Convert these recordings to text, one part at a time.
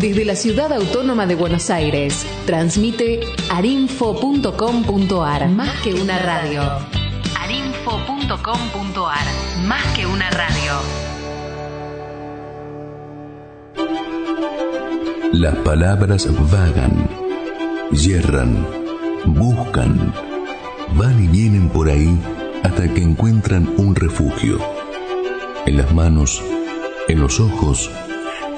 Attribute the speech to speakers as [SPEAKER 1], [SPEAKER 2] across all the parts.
[SPEAKER 1] Desde la ciudad autónoma de Buenos Aires, transmite arinfo.com.ar. Más que una radio. arinfo.com.ar. Más que una radio.
[SPEAKER 2] Las palabras vagan, yerran, buscan, van y vienen por ahí hasta que encuentran un refugio. En las manos, en los ojos,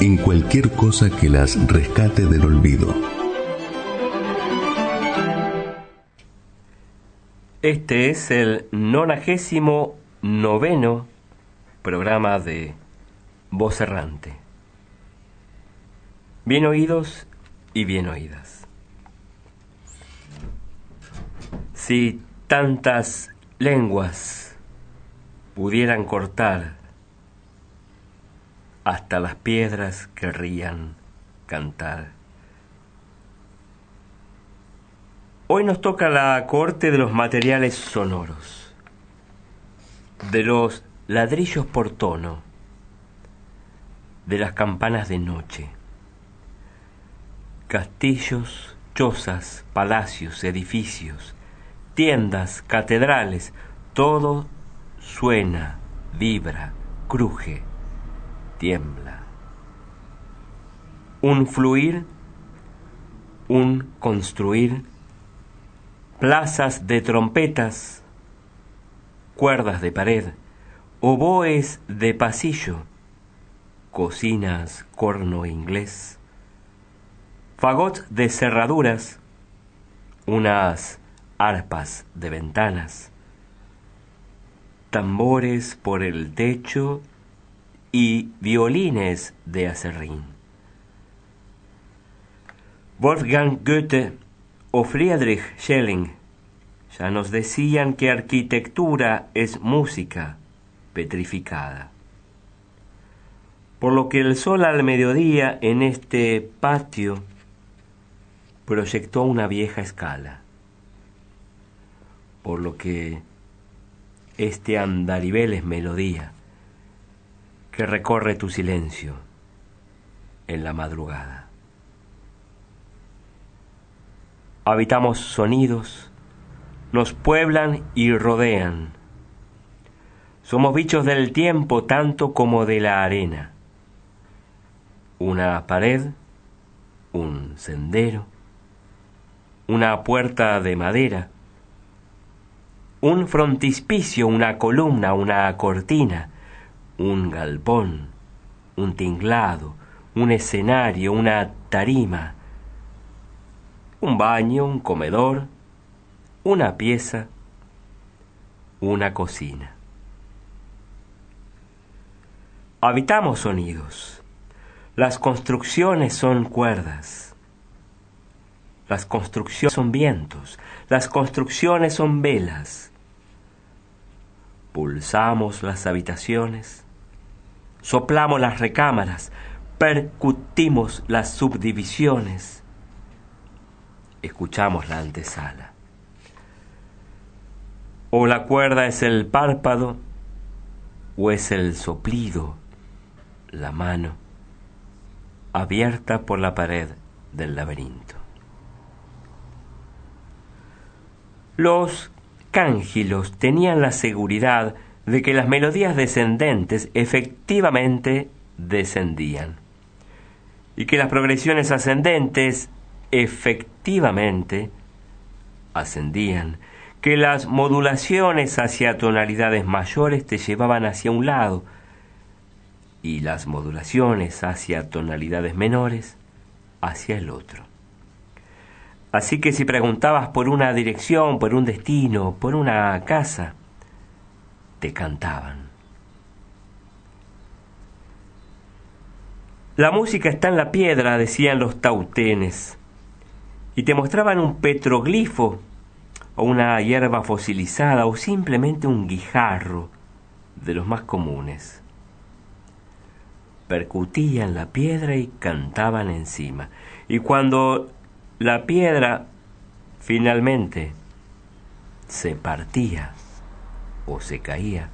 [SPEAKER 2] en cualquier cosa que las rescate del olvido.
[SPEAKER 3] Este es el nonagésimo noveno programa de Voz Errante. Bien oídos y bien oídas. Si tantas lenguas pudieran cortar hasta las piedras querrían cantar. Hoy nos toca la corte de los materiales sonoros, de los ladrillos por tono, de las campanas de noche, castillos, chozas, palacios, edificios, tiendas, catedrales, todo suena, vibra, cruje tiembla. Un fluir, un construir, plazas de trompetas, cuerdas de pared, oboes de pasillo, cocinas corno inglés, fagot de cerraduras, unas arpas de ventanas, tambores por el techo y violines de acerrín. Wolfgang Goethe o Friedrich Schelling ya nos decían que arquitectura es música petrificada. Por lo que el sol al mediodía en este patio proyectó una vieja escala. Por lo que este andarivel es melodía que recorre tu silencio en la madrugada. Habitamos sonidos, nos pueblan y rodean. Somos bichos del tiempo tanto como de la arena. Una pared, un sendero, una puerta de madera, un frontispicio, una columna, una cortina, un galpón, un tinglado, un escenario, una tarima, un baño, un comedor, una pieza, una cocina. Habitamos sonidos. Las construcciones son cuerdas. Las construcciones son vientos. Las construcciones son velas. Pulsamos las habitaciones soplamos las recámaras, percutimos las subdivisiones, escuchamos la antesala. O la cuerda es el párpado, o es el soplido, la mano, abierta por la pared del laberinto. Los cángilos tenían la seguridad de que las melodías descendentes efectivamente descendían y que las progresiones ascendentes efectivamente ascendían, que las modulaciones hacia tonalidades mayores te llevaban hacia un lado y las modulaciones hacia tonalidades menores hacia el otro. Así que si preguntabas por una dirección, por un destino, por una casa, te cantaban. La música está en la piedra, decían los tautenes, y te mostraban un petroglifo o una hierba fosilizada o simplemente un guijarro de los más comunes. Percutían la piedra y cantaban encima. Y cuando la piedra finalmente se partía, se caía.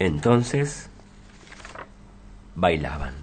[SPEAKER 3] Entonces bailaban.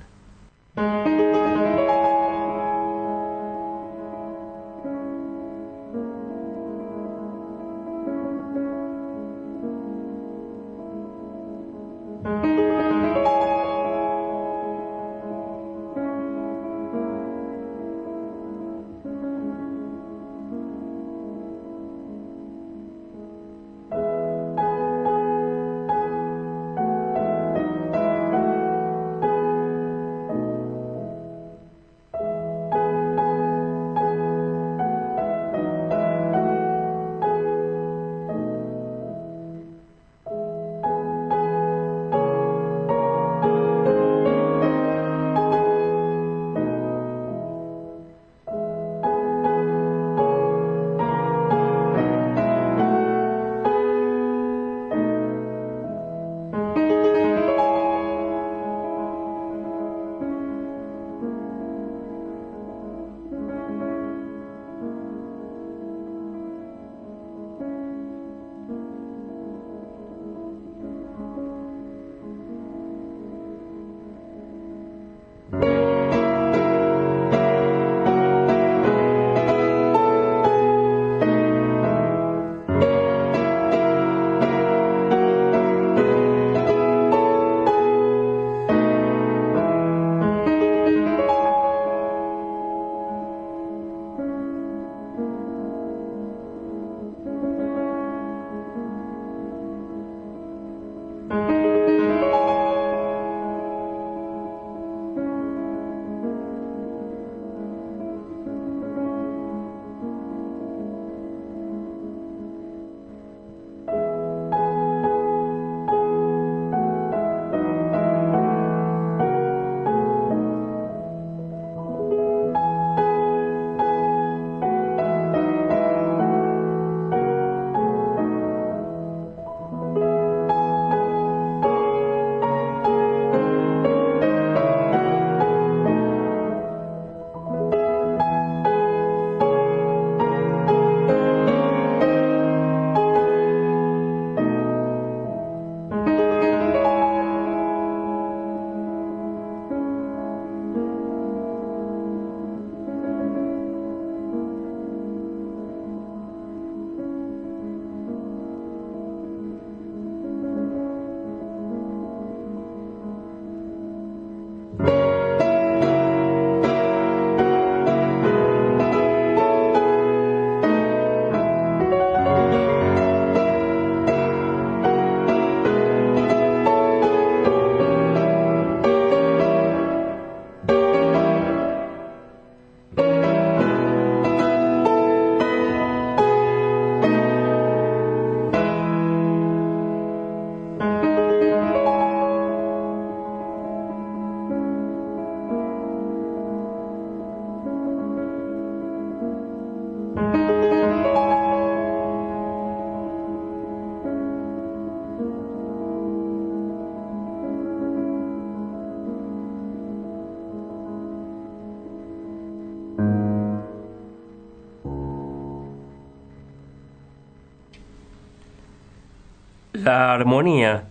[SPEAKER 3] La armonía.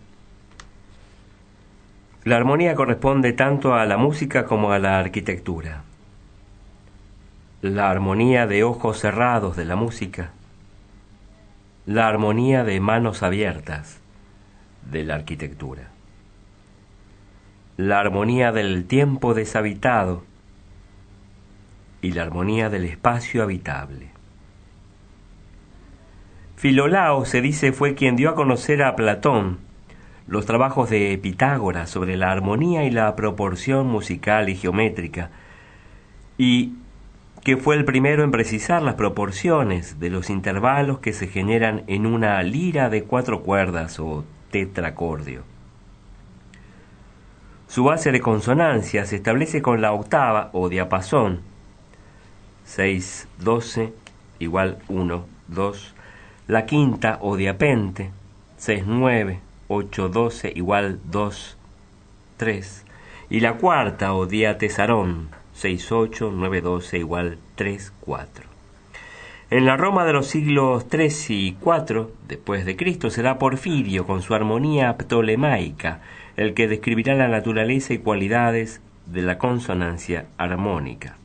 [SPEAKER 3] La armonía corresponde tanto a la música como a la arquitectura. La armonía de ojos cerrados de la música. La armonía de manos abiertas de la arquitectura. La armonía del tiempo deshabitado y la armonía del espacio habitable. Filolao se dice fue quien dio a conocer a Platón los trabajos de Pitágoras sobre la armonía y la proporción musical y geométrica, y que fue el primero en precisar las proporciones de los intervalos que se generan en una lira de cuatro cuerdas o tetracordio. Su base de consonancia se establece con la octava o diapasón, 6, 12, igual 1, 2, la quinta o diapente, 6, 9, 8, 12 igual 2, 3. Y la cuarta o diatesarón, 6, 8, 9, 12 igual 3, 4. En la Roma de los siglos 3 y 4 después de Cristo será Porfirio con su armonía ptolemaica el que describirá la naturaleza y cualidades de la consonancia armónica.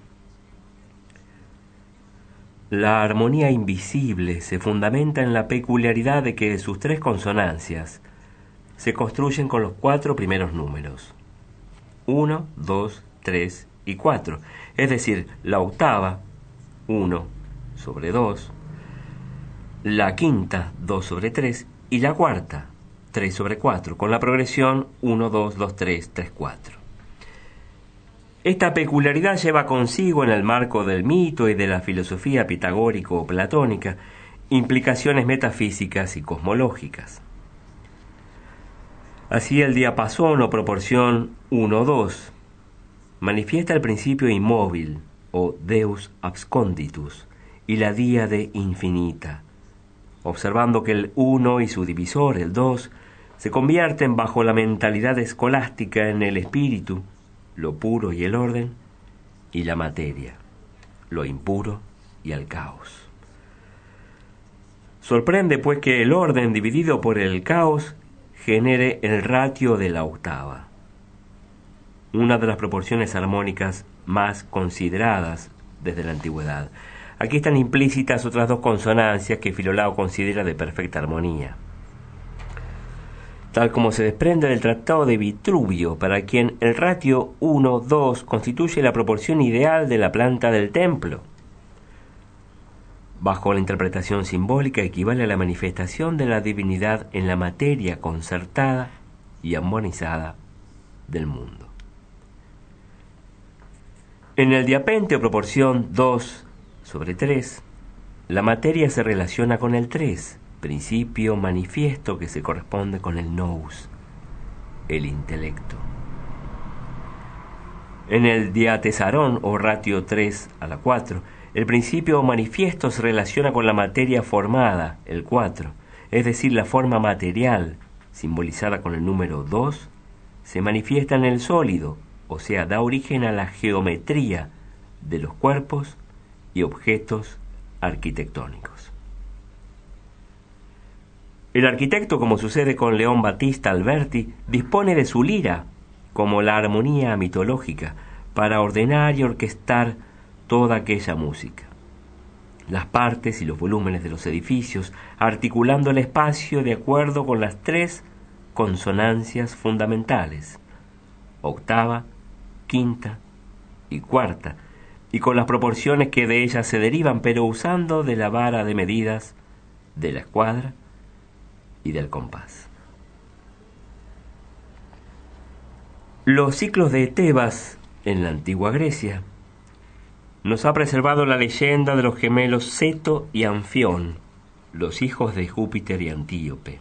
[SPEAKER 3] La armonía invisible se fundamenta en la peculiaridad de que sus tres consonancias se construyen con los cuatro primeros números. 1, 2, 3 y 4. Es decir, la octava, 1 sobre 2, la quinta, 2 sobre 3 y la cuarta, 3 sobre 4, con la progresión 1, 2, 2, 3, 3, 4. Esta peculiaridad lleva consigo en el marco del mito y de la filosofía pitagórico-platónica implicaciones metafísicas y cosmológicas. Así el diapasón o proporción 1-2 manifiesta el principio inmóvil o Deus absconditus y la díade infinita, observando que el 1 y su divisor, el 2, se convierten bajo la mentalidad escolástica en el espíritu, lo puro y el orden, y la materia, lo impuro y el caos. Sorprende pues que el orden dividido por el caos genere el ratio de la octava, una de las proporciones armónicas más consideradas desde la antigüedad. Aquí están implícitas otras dos consonancias que Filolao considera de perfecta armonía tal como se desprende del Tratado de Vitruvio, para quien el ratio 1-2 constituye la proporción ideal de la planta del templo. Bajo la interpretación simbólica equivale a la manifestación de la divinidad en la materia concertada y armonizada del mundo. En el diapente o proporción 2 sobre 3, la materia se relaciona con el 3, principio manifiesto que se corresponde con el nous, el intelecto. En el diatesarón o ratio 3 a la 4, el principio manifiesto se relaciona con la materia formada, el 4, es decir, la forma material, simbolizada con el número 2, se manifiesta en el sólido, o sea, da origen a la geometría de los cuerpos y objetos arquitectónicos. El arquitecto, como sucede con León Battista Alberti, dispone de su lira, como la armonía mitológica, para ordenar y orquestar toda aquella música. Las partes y los volúmenes de los edificios, articulando el espacio de acuerdo con las tres consonancias fundamentales, octava, quinta y cuarta, y con las proporciones que de ellas se derivan, pero usando de la vara de medidas de la escuadra y del compás. Los ciclos de Tebas en la antigua Grecia nos ha preservado la leyenda de los gemelos Ceto y Anfión, los hijos de Júpiter y Antíope.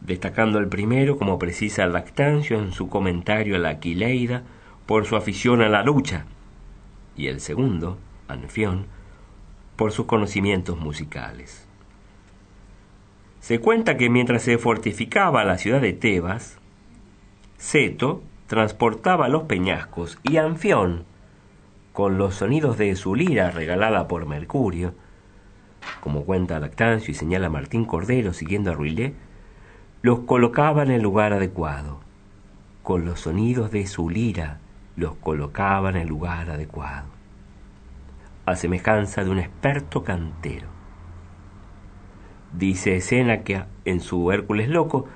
[SPEAKER 3] Destacando el primero, como precisa Lactancio en su comentario a la Aquileida, por su afición a la lucha, y el segundo, Anfión, por sus conocimientos musicales. Se cuenta que mientras se fortificaba la ciudad de Tebas, Ceto transportaba los peñascos y Anfión, con los sonidos de su lira regalada por Mercurio, como cuenta Lactancio y señala Martín Cordero siguiendo a Ruillet, los colocaba en el lugar adecuado. Con los sonidos de su lira los colocaba en el lugar adecuado. A semejanza de un experto cantero. Dice que en su Hércules loco,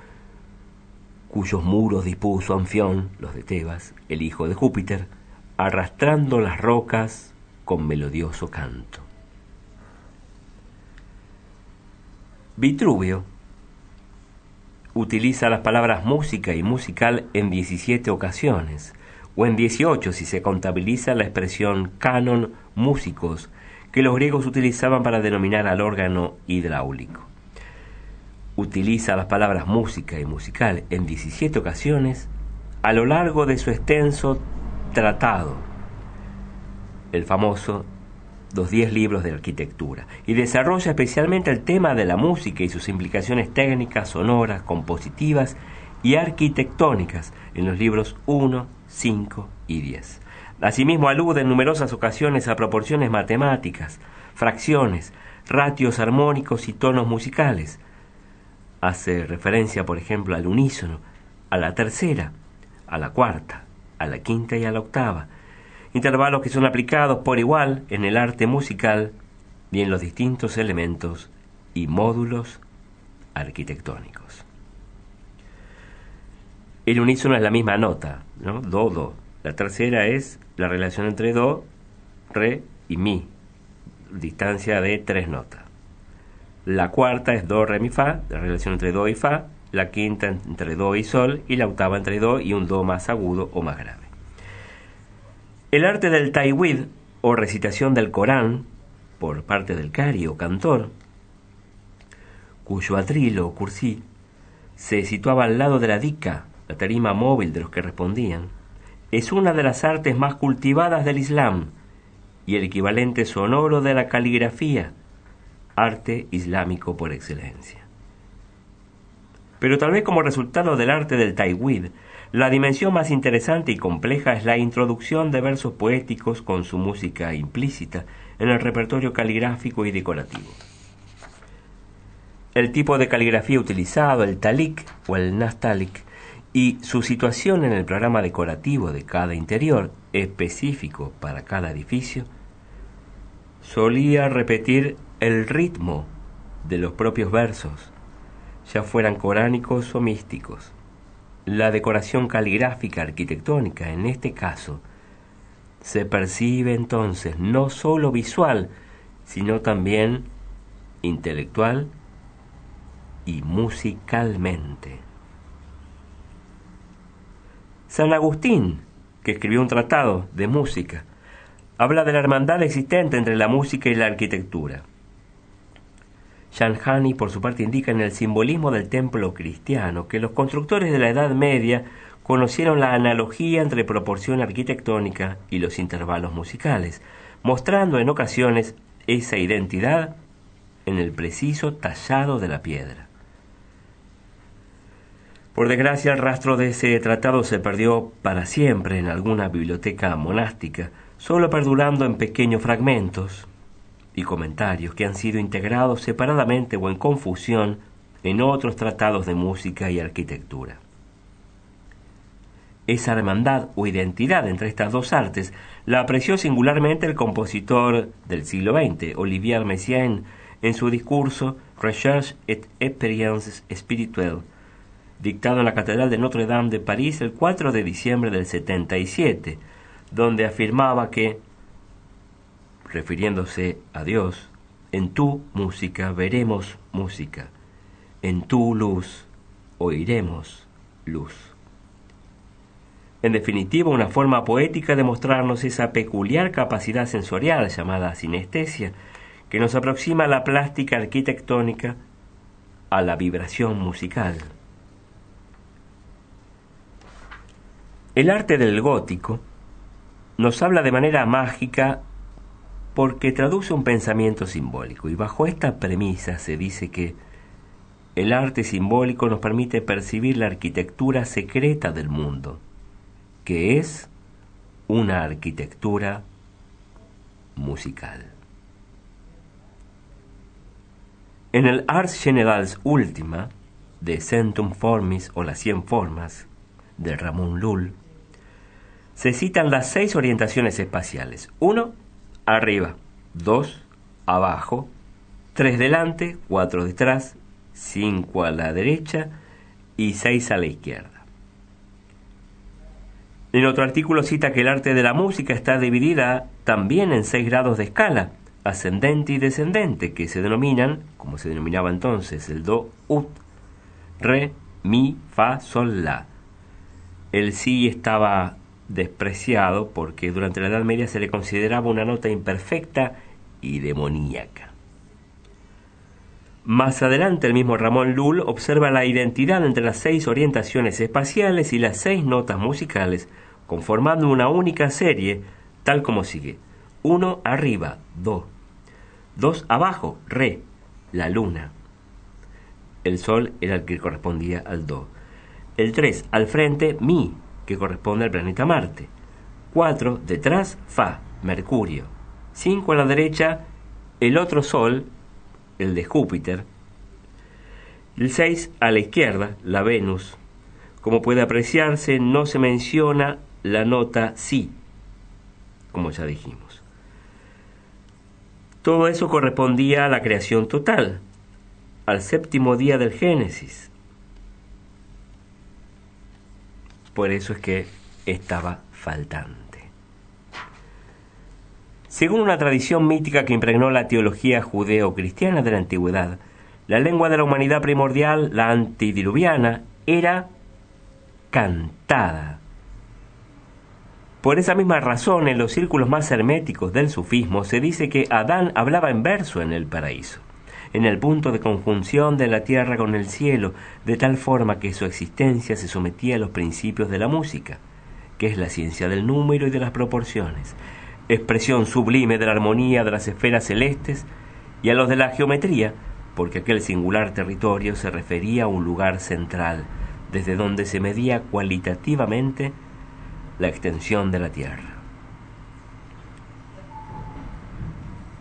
[SPEAKER 3] cuyos muros dispuso Anfión, los de Tebas, el hijo de Júpiter, arrastrando las rocas con melodioso canto. Vitruvio utiliza las palabras música y musical en 17 ocasiones, o en 18 si se contabiliza la expresión canon músicos que los griegos utilizaban para denominar al órgano hidráulico. Utiliza las palabras música y musical en 17 ocasiones a lo largo de su extenso tratado, el famoso los diez libros de arquitectura, y desarrolla especialmente el tema de la música y sus implicaciones técnicas, sonoras, compositivas y arquitectónicas en los libros 1, 5 y 10. Asimismo alude en numerosas ocasiones a proporciones matemáticas, fracciones, ratios armónicos y tonos musicales. Hace referencia, por ejemplo, al unísono, a la tercera, a la cuarta, a la quinta y a la octava, intervalos que son aplicados por igual en el arte musical y en los distintos elementos y módulos arquitectónicos. El unísono es la misma nota, ¿no? Do, do. La tercera es la relación entre do, re y mi, distancia de tres notas. La cuarta es do, re, mi, fa, la relación entre do y fa. La quinta entre do y sol y la octava entre do y un do más agudo o más grave. El arte del taiwid o recitación del Corán por parte del cari o cantor, cuyo atril o cursí se situaba al lado de la dica, la tarima móvil de los que respondían, es una de las artes más cultivadas del Islam y el equivalente sonoro de la caligrafía, arte islámico por excelencia. Pero tal vez como resultado del arte del taiwid, la dimensión más interesante y compleja es la introducción de versos poéticos con su música implícita en el repertorio caligráfico y decorativo. El tipo de caligrafía utilizado, el talik o el nastalik, y su situación en el programa decorativo de cada interior, específico para cada edificio, solía repetir el ritmo de los propios versos, ya fueran coránicos o místicos. La decoración caligráfica arquitectónica, en este caso, se percibe entonces no sólo visual, sino también intelectual y musicalmente. San Agustín, que escribió un tratado de música, habla de la hermandad existente entre la música y la arquitectura. Shanhani, por su parte, indica en el simbolismo del templo cristiano que los constructores de la Edad Media conocieron la analogía entre proporción arquitectónica y los intervalos musicales, mostrando en ocasiones esa identidad en el preciso tallado de la piedra. Por desgracia, el rastro de ese tratado se perdió para siempre en alguna biblioteca monástica, solo perdurando en pequeños fragmentos, y comentarios que han sido integrados separadamente o en confusión en otros tratados de música y arquitectura. Esa hermandad o identidad entre estas dos artes la apreció singularmente el compositor del siglo XX, Olivier Messiaen, en su discurso Recherche et Expérience Spirituelle, dictado en la Catedral de Notre Dame de París el 4 de diciembre del 77, donde afirmaba que refiriéndose a Dios, en tu música veremos música, en tu luz oiremos luz. En definitiva, una forma poética de mostrarnos esa peculiar capacidad sensorial llamada sinestesia, que nos aproxima a la plástica arquitectónica, a la vibración musical. El arte del gótico nos habla de manera mágica porque traduce un pensamiento simbólico y bajo esta premisa se dice que el arte simbólico nos permite percibir la arquitectura secreta del mundo, que es una arquitectura musical. En el Ars Generals Ultima de Centum Formis o las Cien Formas de Ramón Lull, se citan las seis orientaciones espaciales. Uno, arriba, dos, abajo, tres delante, cuatro detrás, cinco a la derecha y seis a la izquierda. En otro artículo cita que el arte de la música está dividida también en seis grados de escala, ascendente y descendente, que se denominan, como se denominaba entonces, el do, ut, re, mi, fa, sol, la. El si estaba despreciado porque durante la Edad Media se le consideraba una nota imperfecta y demoníaca. Más adelante el mismo Ramón Lull observa la identidad entre las seis orientaciones espaciales y las seis notas musicales, conformando una única serie, tal como sigue. Uno arriba, do. Dos abajo, re, la luna. El sol era el que correspondía al do. El tres al frente, mi, que corresponde al planeta Marte. 4 detrás, Fa, Mercurio. 5 a la derecha, el otro Sol, el de Júpiter. El 6 a la izquierda, la Venus. Como puede apreciarse, no se menciona la nota Si, como ya dijimos. Todo eso correspondía a la creación total, al séptimo día del Génesis, Por eso es que estaba faltante. Según una tradición mítica que impregnó la teología judeo-cristiana de la antigüedad, la lengua de la humanidad primordial, la antidiluviana, era cantada. Por esa misma razón, en los círculos más herméticos del sufismo se dice que Adán hablaba en verso en el paraíso en el punto de conjunción de la tierra con el cielo, de tal forma que su existencia se sometía a los principios de la música, que es la ciencia del número y de las proporciones, expresión sublime de la armonía de las esferas celestes, y a los de la geometría, porque aquel singular territorio se refería a un lugar central, desde donde se medía cualitativamente la extensión de la tierra.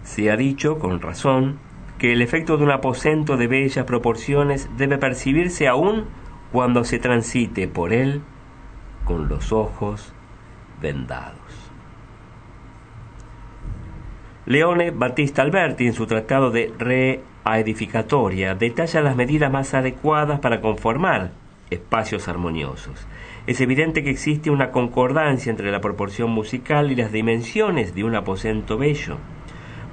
[SPEAKER 3] Se ha dicho, con razón, que el efecto de un aposento de bellas proporciones debe percibirse aún cuando se transite por él con los ojos vendados. Leone Battista Alberti, en su tratado de Reaedificatoria, detalla las medidas más adecuadas para conformar espacios armoniosos. Es evidente que existe una concordancia entre la proporción musical y las dimensiones de un aposento bello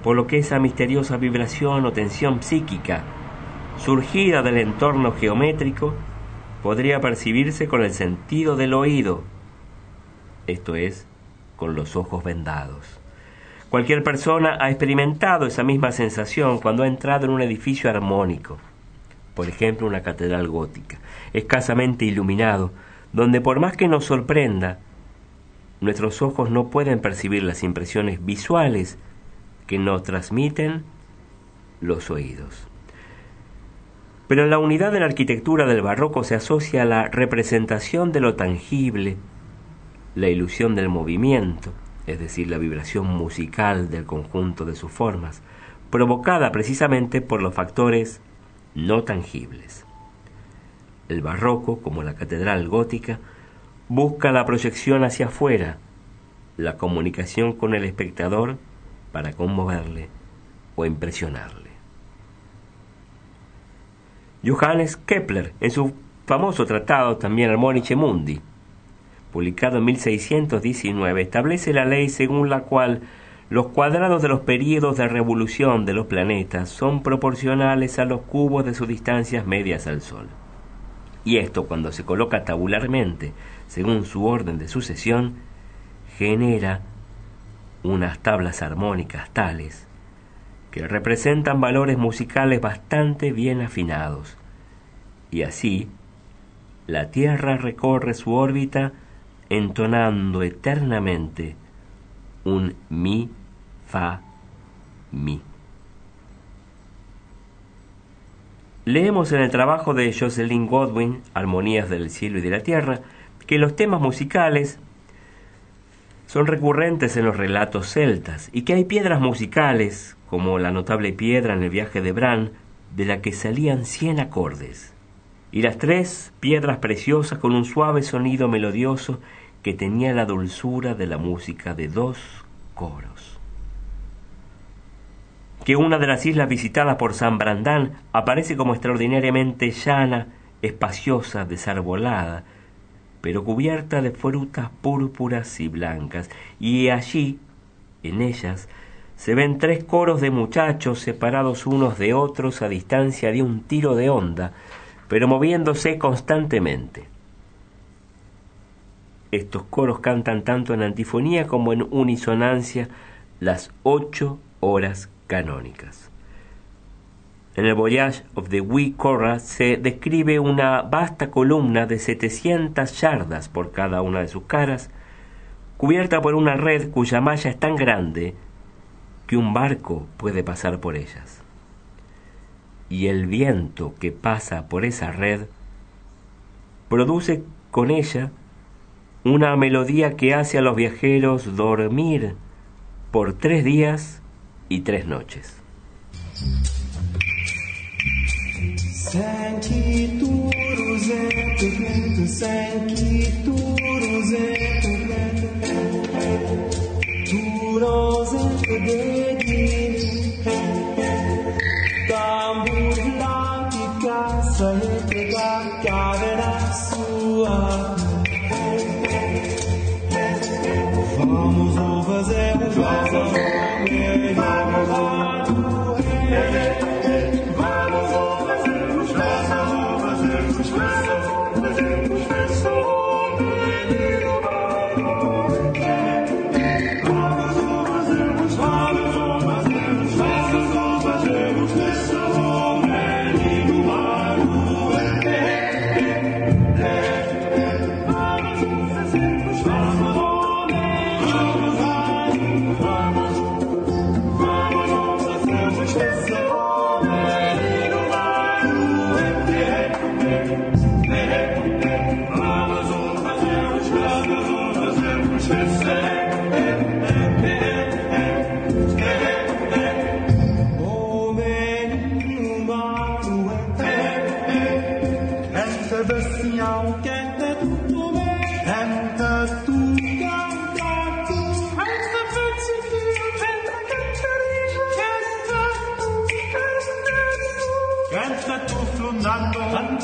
[SPEAKER 3] por lo que esa misteriosa vibración o tensión psíquica, surgida del entorno geométrico, podría percibirse con el sentido del oído, esto es, con los ojos vendados. Cualquier persona ha experimentado esa misma sensación cuando ha entrado en un edificio armónico, por ejemplo una catedral gótica, escasamente iluminado, donde por más que nos sorprenda, nuestros ojos no pueden percibir las impresiones visuales que nos transmiten los oídos. Pero en la unidad de la arquitectura del barroco se asocia la representación de lo tangible, la ilusión del movimiento, es decir, la vibración musical del conjunto de sus formas, provocada precisamente por los factores no tangibles. El barroco, como la catedral gótica, busca la proyección hacia afuera, la comunicación con el espectador para conmoverle o impresionarle. Johannes Kepler, en su famoso tratado también Harmonice Mundi, publicado en 1619, establece la ley según la cual los cuadrados de los períodos de revolución de los planetas son proporcionales a los cubos de sus distancias medias al Sol. Y esto, cuando se coloca tabularmente, según su orden de sucesión, genera unas tablas armónicas tales que representan valores musicales bastante bien afinados. Y así, la Tierra recorre su órbita entonando eternamente un mi, fa, mi. Leemos en el trabajo de Jocelyn Godwin, Armonías del cielo y de la tierra, que los temas musicales son recurrentes en los relatos celtas y que hay piedras musicales, como la notable piedra en el viaje de Bran, de la que salían cien acordes, y las tres piedras preciosas con un suave sonido melodioso que tenía la dulzura de la música de dos coros. Que una de las islas visitadas por San Brandán aparece como extraordinariamente llana, espaciosa, desarbolada, pero cubierta de frutas púrpuras y blancas, y allí, en ellas, se ven tres coros de muchachos separados unos de otros a distancia de un tiro de onda, pero moviéndose constantemente. Estos coros cantan tanto en antifonía como en unisonancia las ocho horas canónicas. En el Voyage of the Wee Cora se describe una vasta columna de 700 yardas por cada una de sus caras, cubierta por una red cuya malla es tan grande que un barco puede pasar por ellas. Y el viento que pasa por esa red produce con ella una melodía que hace a los viajeros dormir por tres días y tres noches.
[SPEAKER 4] Senti tu roseto, vento, tu roseto, vento, tu roseto dedi, tambur blanchi cassa e prega sua. Vamos ou fazer o jogo.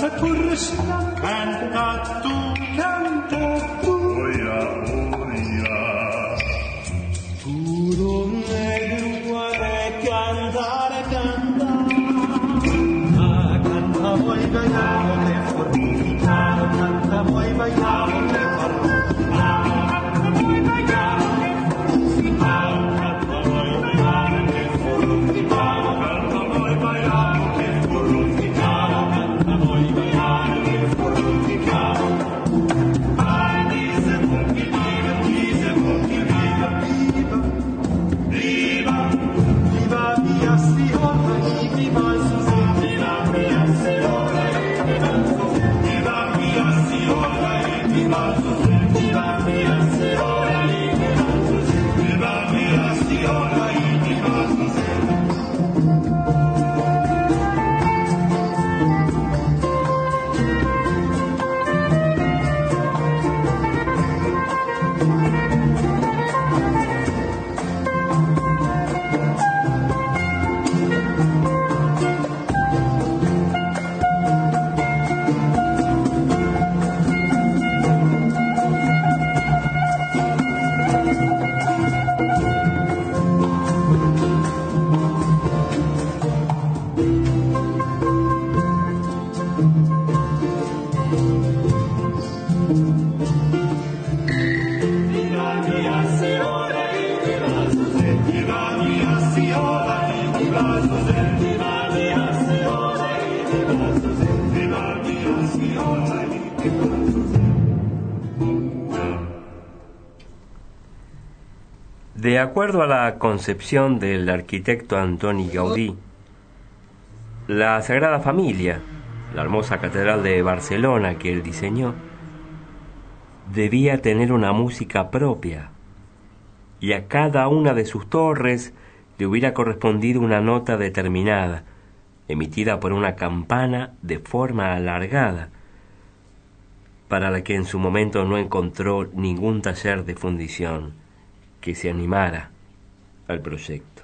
[SPEAKER 3] Krishna canta tu De acuerdo a la concepción del arquitecto Antoni Gaudí, la Sagrada Familia, la hermosa catedral de Barcelona que él diseñó, debía tener una música propia y a cada una de sus torres le hubiera correspondido una nota determinada, emitida por una campana de forma alargada, para la que en su momento no encontró ningún taller de fundición que se animara al proyecto.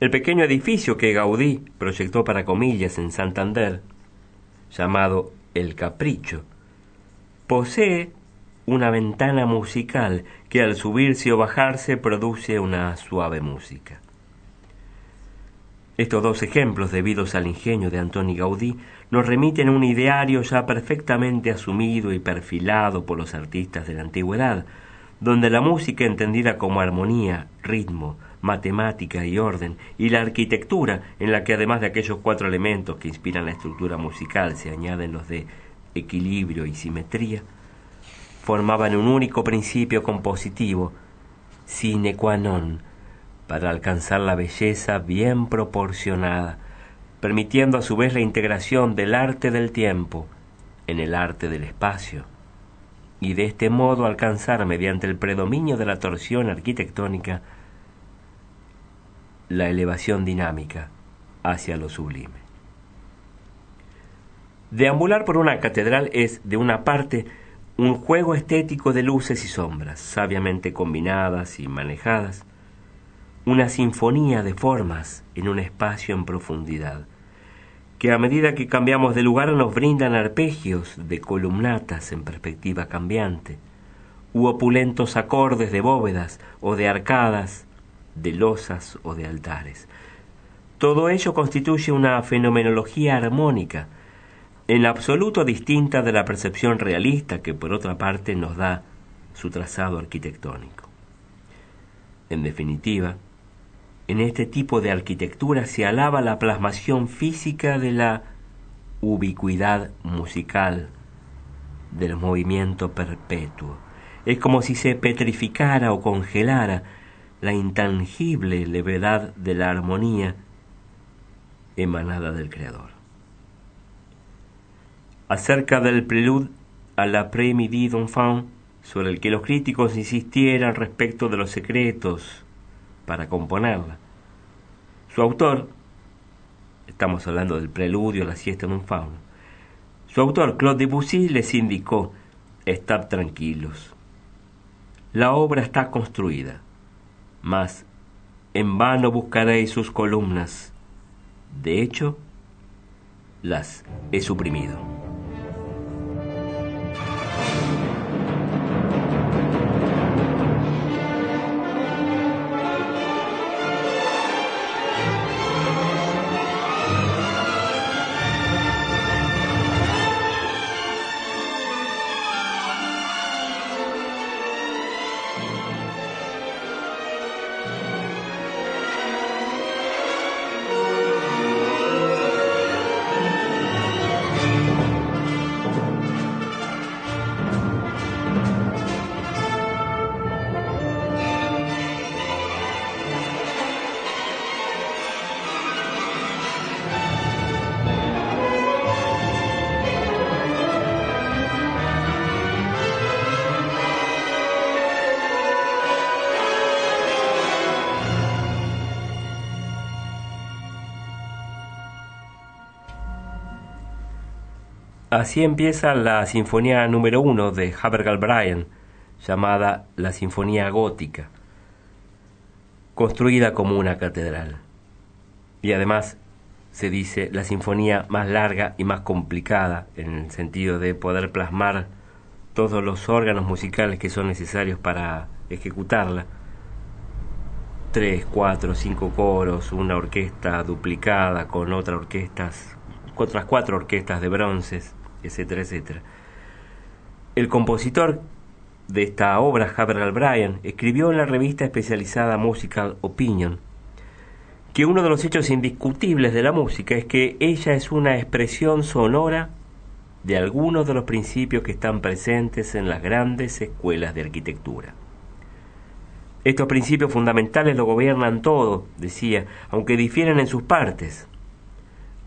[SPEAKER 3] El pequeño edificio que Gaudí proyectó para comillas en Santander, llamado El Capricho, posee una ventana musical que al subirse o bajarse produce una suave música. Estos dos ejemplos, debidos al ingenio de Antoni Gaudí, nos remiten a un ideario ya perfectamente asumido y perfilado por los artistas de la antigüedad, donde la música entendida como armonía, ritmo, matemática y orden, y la arquitectura, en la que además de aquellos cuatro elementos que inspiran la estructura musical se añaden los de equilibrio y simetría, formaban un único principio compositivo, sine qua non, para alcanzar la belleza bien proporcionada, permitiendo a su vez la integración del arte del tiempo en el arte del espacio, y de este modo alcanzar mediante el predominio de la torsión arquitectónica la elevación dinámica hacia lo sublime. Deambular por una catedral es, de una parte, un juego estético de luces y sombras, sabiamente combinadas y manejadas, una sinfonía de formas en un espacio en profundidad, que a medida que cambiamos de lugar nos brindan arpegios de columnatas en perspectiva cambiante, u opulentos acordes de bóvedas o de arcadas, de losas o de altares. Todo ello constituye una fenomenología armónica, en absoluto distinta de la percepción realista que por otra parte nos da su trazado arquitectónico. En definitiva, en este tipo de arquitectura se alaba la plasmación física de la ubicuidad musical, del movimiento perpetuo. Es como si se petrificara o congelara la intangible levedad de la armonía emanada del Creador. Acerca del prelude a la Pré-Midi d'Enfant, sobre el que los críticos insistieran respecto de los secretos para componerla. Su autor, estamos hablando del preludio la siesta de un fauno, su autor, Claude Debussy, les indicó, estad tranquilos. La obra está construida, mas en vano buscaréis sus columnas. De hecho, las he suprimido. Así empieza la Sinfonía número uno de Havergal Bryan, llamada la Sinfonía Gótica, construida como una catedral. Y además se dice la sinfonía más larga y más complicada, en el sentido de poder plasmar todos los órganos musicales que son necesarios para ejecutarla. Tres, cuatro, cinco coros, una orquesta duplicada con otras orquestas, otras cuatro orquestas de bronces, etcétera, etcétera. El compositor de esta obra, Havergal Bryan, escribió en la revista especializada Musical Opinion que uno de los hechos indiscutibles de la música es que ella es una expresión sonora de algunos de los principios que están presentes en las grandes escuelas de arquitectura. Estos principios fundamentales lo gobiernan todo, decía, aunque difieren en sus partes.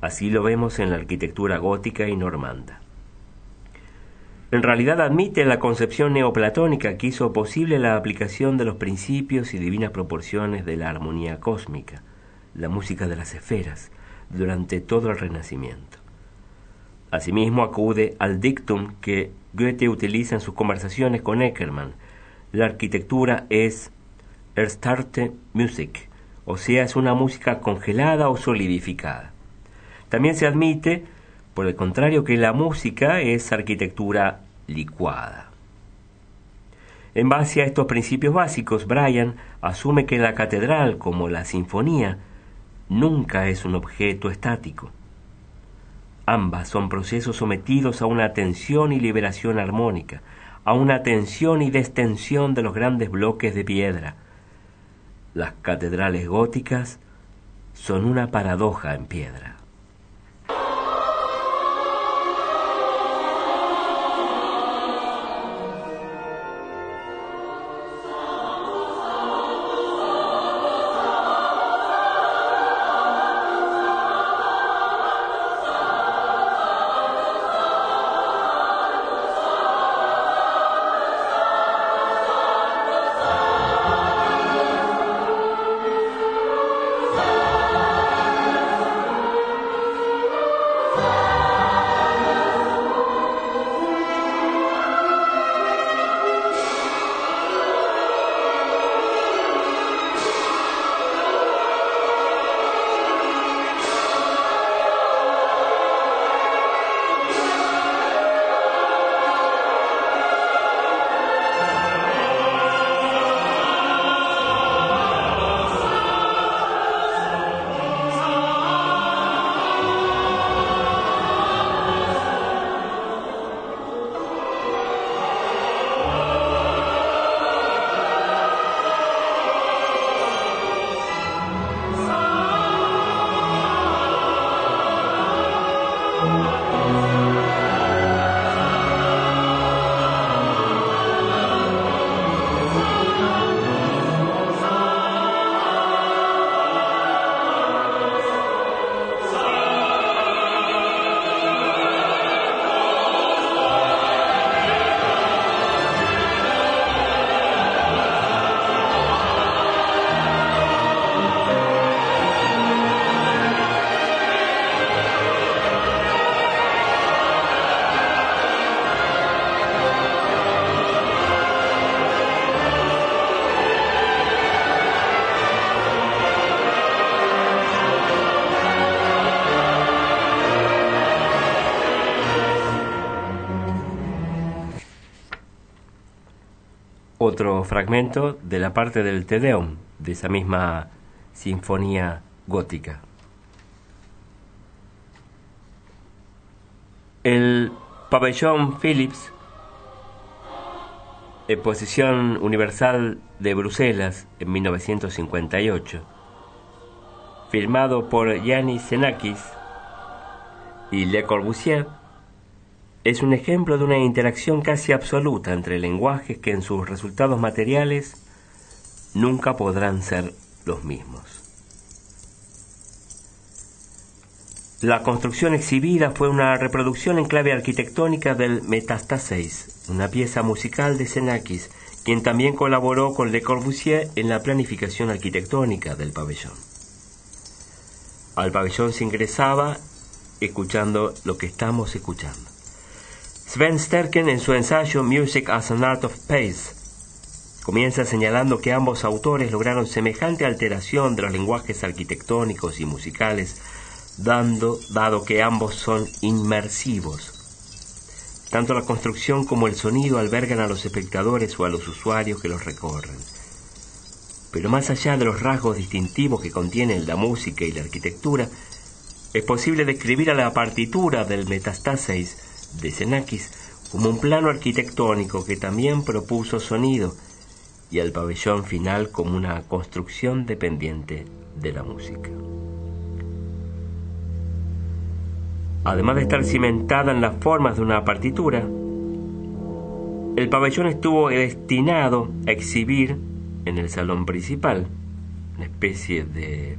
[SPEAKER 3] Así lo vemos en la arquitectura gótica y normanda en realidad admite la concepción neoplatónica que hizo posible la aplicación de los principios y divinas proporciones de la armonía cósmica, la música de las esferas, durante todo el Renacimiento. Asimismo acude al dictum que Goethe utiliza en sus conversaciones con Eckermann. La arquitectura es Erstarte Musik, o sea, es una música congelada o solidificada. También se admite, por el contrario, que la música es arquitectura licuada. En base a estos principios básicos, Bryan asume que la catedral, como la sinfonía, nunca es un objeto estático. Ambas son procesos sometidos a una tensión y liberación armónica, a una tensión y destensión de los grandes bloques de piedra. Las catedrales góticas son una paradoja en piedra. Fragmento de la parte del Te Deum, de esa misma sinfonía gótica. El pabellón Philips, Exposición Universal de Bruselas en 1958, firmado por Yanis Xenakis y Le Corbusier, es un ejemplo de una interacción casi absoluta entre lenguajes que en sus resultados materiales nunca podrán ser los mismos. La construcción exhibida fue una reproducción en clave arquitectónica del Metastasis, una pieza musical de Xenakis, quien también colaboró con Le Corbusier en la planificación arquitectónica del pabellón. Al pabellón se ingresaba escuchando lo que estamos escuchando. Sven Sterken en su ensayo Music as an Art of Pace comienza señalando que ambos autores lograron semejante alteración de los lenguajes arquitectónicos y musicales, dando, dado que ambos son inmersivos. Tanto la construcción como el sonido albergan a los espectadores o a los usuarios que los recorren. Pero más allá de los rasgos distintivos que contienen la música y la arquitectura, es posible describir a la partitura del Metastasis de Xenakis como un plano arquitectónico que también propuso sonido y al pabellón final como una construcción dependiente de la música. Además de estar cimentada en las formas de una partitura, el pabellón estuvo destinado a exhibir en el salón principal una especie de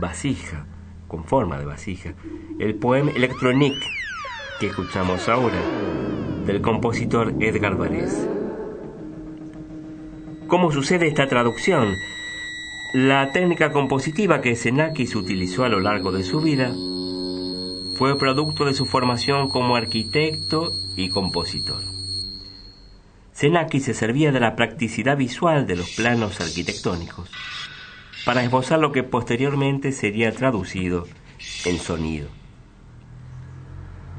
[SPEAKER 3] vasija, con forma de vasija, el poema Electronique que escuchamos ahora, del compositor Edgar Varese. ¿Cómo sucede esta traducción? La técnica compositiva que Xenakis utilizó a lo largo de su vida fue producto de su formación como arquitecto y compositor. Xenakis se servía de la practicidad visual de los planos arquitectónicos para esbozar lo que posteriormente sería traducido en sonido.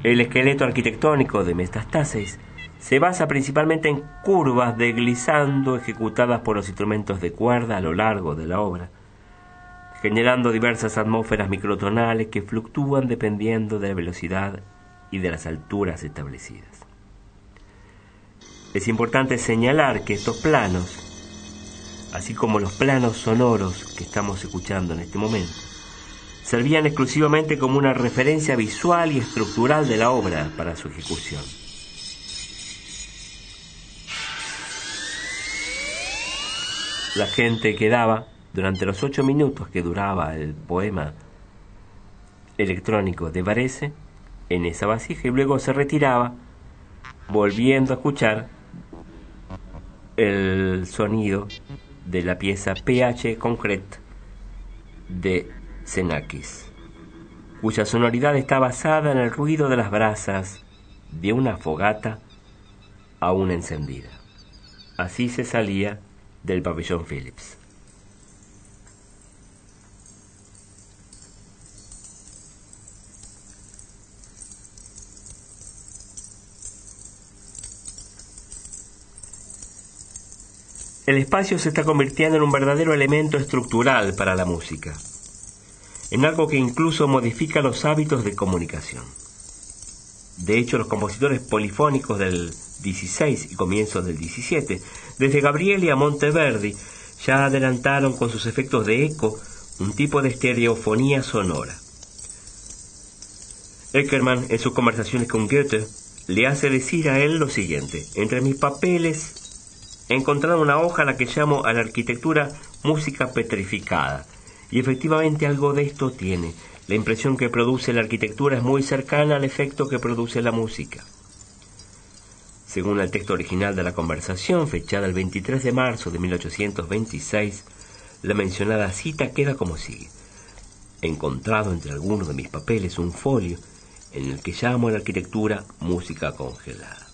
[SPEAKER 3] El esqueleto arquitectónico de Metastasis se basa principalmente en curvas de glissando ejecutadas por los instrumentos de cuerda a lo largo de la obra, generando diversas atmósferas microtonales que fluctúan dependiendo de la velocidad y de las alturas establecidas. Es importante señalar que estos planos, así como los planos sonoros que estamos escuchando en este momento, servían exclusivamente como una referencia visual y estructural de la obra para su ejecución. La gente quedaba, durante los ocho minutos que duraba el poema electrónico de Varese, en esa vasija y luego se retiraba, volviendo a escuchar el sonido de la pieza PH Concrete de Xenakis, cuya sonoridad está basada en el ruido de las brasas de una fogata aún encendida. Así se salía del pabellón Phillips. El espacio se está convirtiendo en un verdadero elemento estructural para la música, en algo que incluso modifica los hábitos de comunicación. De hecho, los compositores polifónicos del 16 y comienzos del 17, desde Gabrieli a Monteverdi, ya adelantaron con sus efectos de eco un tipo de estereofonía sonora. Eckermann, en sus conversaciones con Goethe, le hace decir a él lo siguiente, entre mis papeles he encontrado una hoja a la que llamo a la arquitectura música petrificada, y efectivamente algo de esto tiene. La impresión que produce la arquitectura es muy cercana al efecto que produce la música. Según el texto original de la conversación, fechada el 23 de marzo de 1826, la mencionada cita queda como sigue. He encontrado entre algunos de mis papeles un folio en el que llamo a la arquitectura música congelada.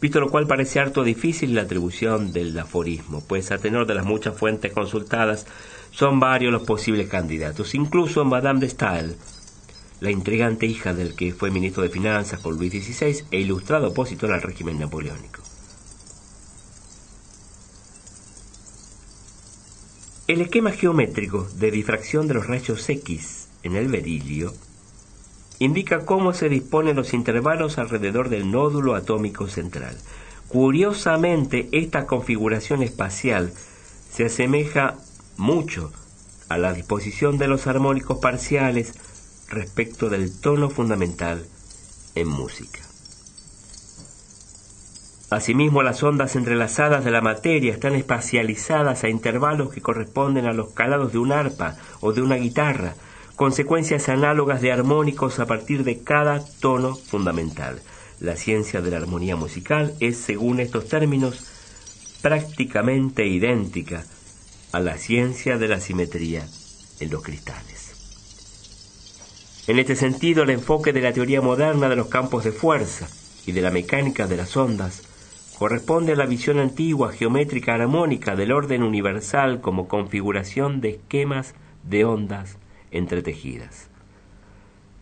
[SPEAKER 3] Visto lo cual parece harto difícil la atribución del aforismo, pues a tenor de las muchas fuentes consultadas son varios los posibles candidatos, incluso Madame de Stael, la intrigante hija del que fue ministro de Finanzas por Luis XVI e ilustrado opositor al régimen napoleónico. El esquema geométrico de difracción de los rayos X en el berilio indica cómo se disponen los intervalos alrededor del nódulo atómico central. Curiosamente, esta configuración espacial se asemeja mucho a la disposición de los armónicos parciales respecto del tono fundamental en música. Asimismo, las ondas entrelazadas de la materia están espacializadas a intervalos que corresponden a los calados de un arpa o de una guitarra, consecuencias análogas de armónicos a partir de cada tono fundamental. La ciencia de la armonía musical es, según estos términos, prácticamente idéntica a la ciencia de la simetría en los cristales. En este sentido, el enfoque de la teoría moderna de los campos de fuerza y de la mecánica de las ondas corresponde a la visión antigua geométrica armónica del orden universal como configuración de esquemas de ondas entretejidas.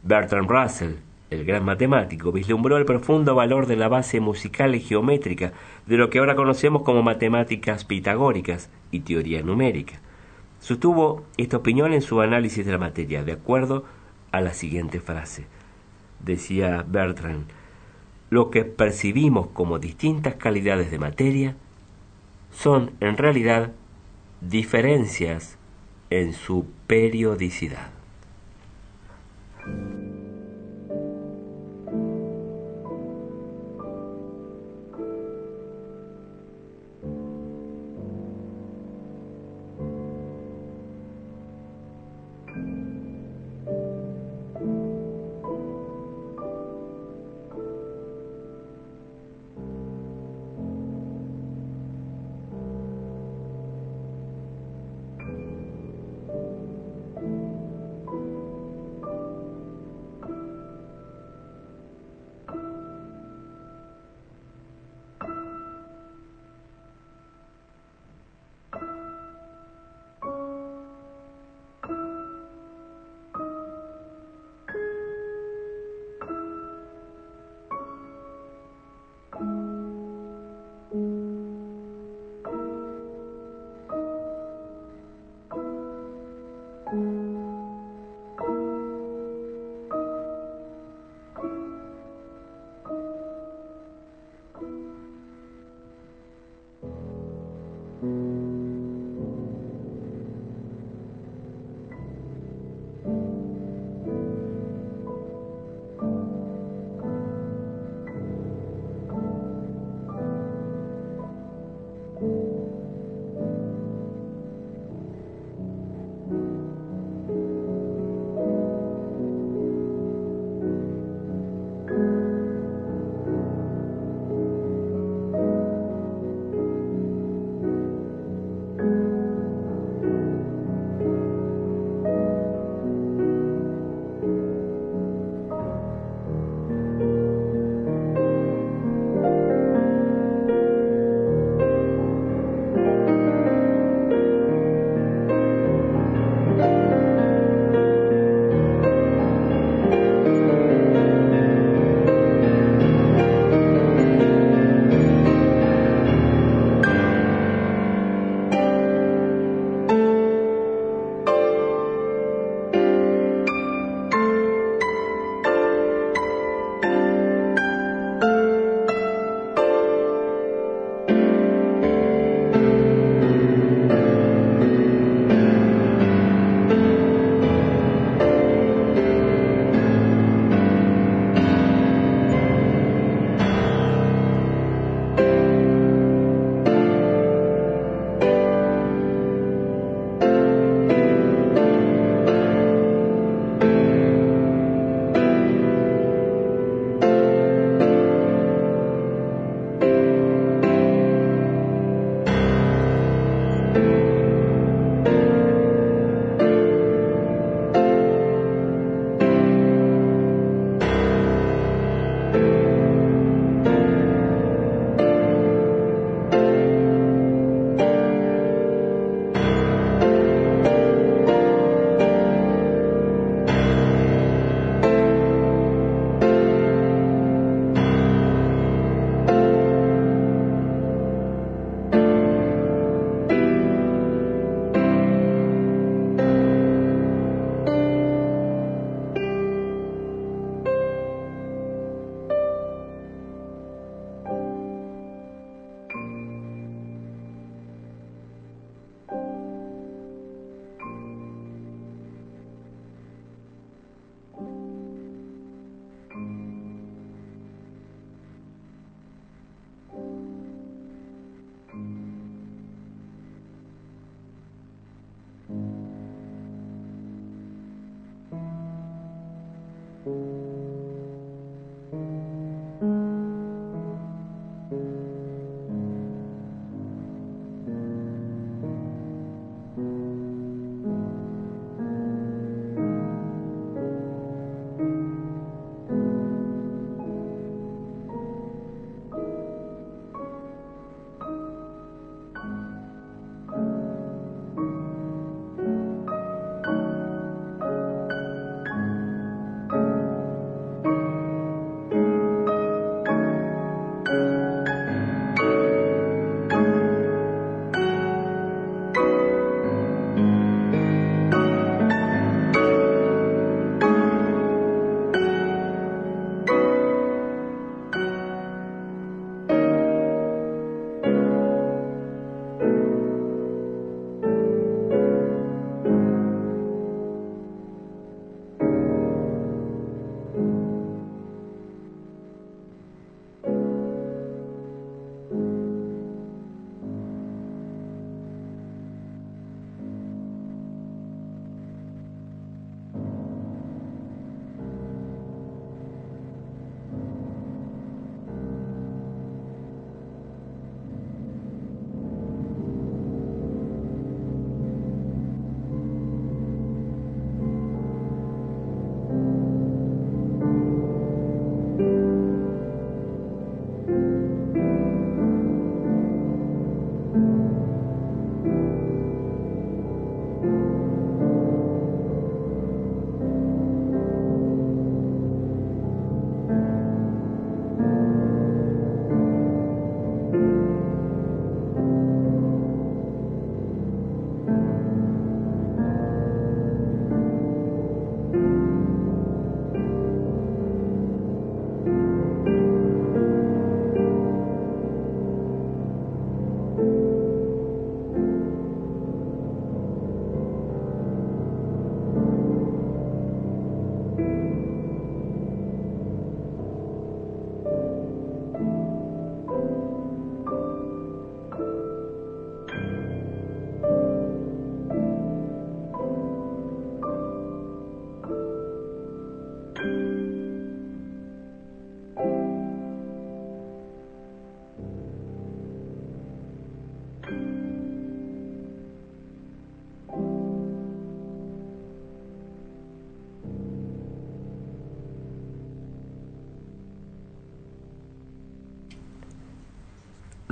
[SPEAKER 3] Bertrand Russell, el gran matemático, vislumbró el profundo valor de la base musical y geométrica de lo que ahora conocemos como matemáticas pitagóricas y teoría numérica. Sostuvo esta opinión en su análisis de la materia, de acuerdo a la siguiente frase. Decía Bertrand, lo que percibimos como distintas calidades de materia son en realidad diferencias en su periodicidad.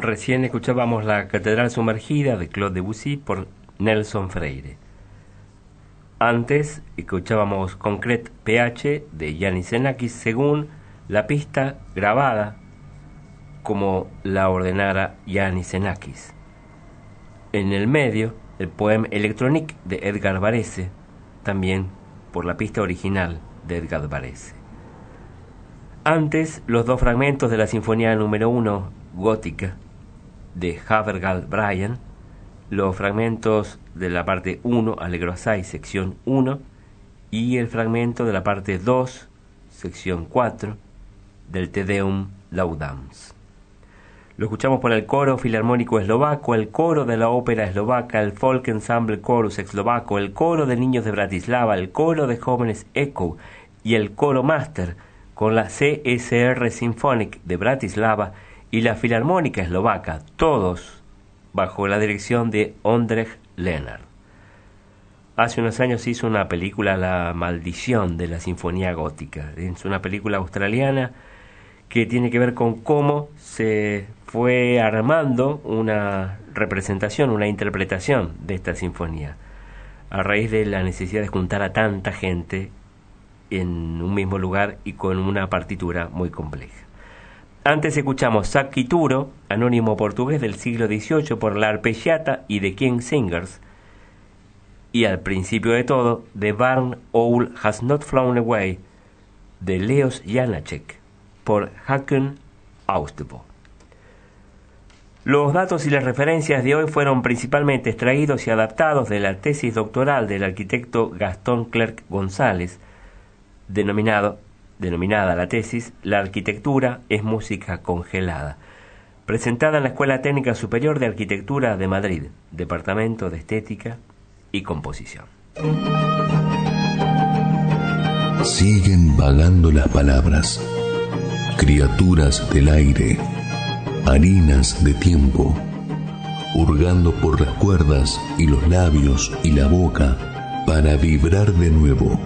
[SPEAKER 3] Recién escuchábamos la Catedral Sumergida de Claude Debussy por Nelson Freire. Antes escuchábamos Concrete PH de Yanis Xenakis según la pista grabada como la ordenara Yanis Xenakis. En el medio, el poema Electronic de Edgar Varese, también por la pista original de Edgar Varese. Antes, los dos fragmentos de la Sinfonía número 1, gótica, de Havergal Bryan, los fragmentos de la parte 1, Allegro Assai, sección 1, y el fragmento de la parte 2, sección 4, del Te Deum Laudams. Lo escuchamos por el coro filarmónico eslovaco, el coro de la ópera eslovaca, el folk ensemble chorus eslovaco, el coro de niños de Bratislava, el coro de jóvenes Echo y el coro máster con la CSR Symphonic de Bratislava y la filarmónica eslovaca, todos bajo la dirección de Ondrej Leonard. Hace unos años hizo una película La maldición de la sinfonía gótica. Es una película australiana que tiene que ver con cómo se fue armando una representación, una interpretación de esta sinfonía, a raíz de la necesidad de juntar a tanta gente en un mismo lugar y con una partitura muy compleja. Antes escuchamos Turo, anónimo portugués del siglo XVIII por la arpeggiata y The King Singers, y al principio de todo, The Barn Owl Has Not Flown Away, de Leos Janacek, por Haken Austebo. Los datos y las referencias de hoy fueron principalmente extraídos y adaptados de la tesis doctoral del arquitecto Gastón Clerc González, denominado, denominada la tesis La arquitectura es música congelada, presentada en la Escuela Técnica Superior de Arquitectura de Madrid, Departamento de Estética y Composición.
[SPEAKER 2] Siguen vagando las palabras, criaturas del aire harinas de tiempo, hurgando por las cuerdas y los labios y la boca para vibrar de nuevo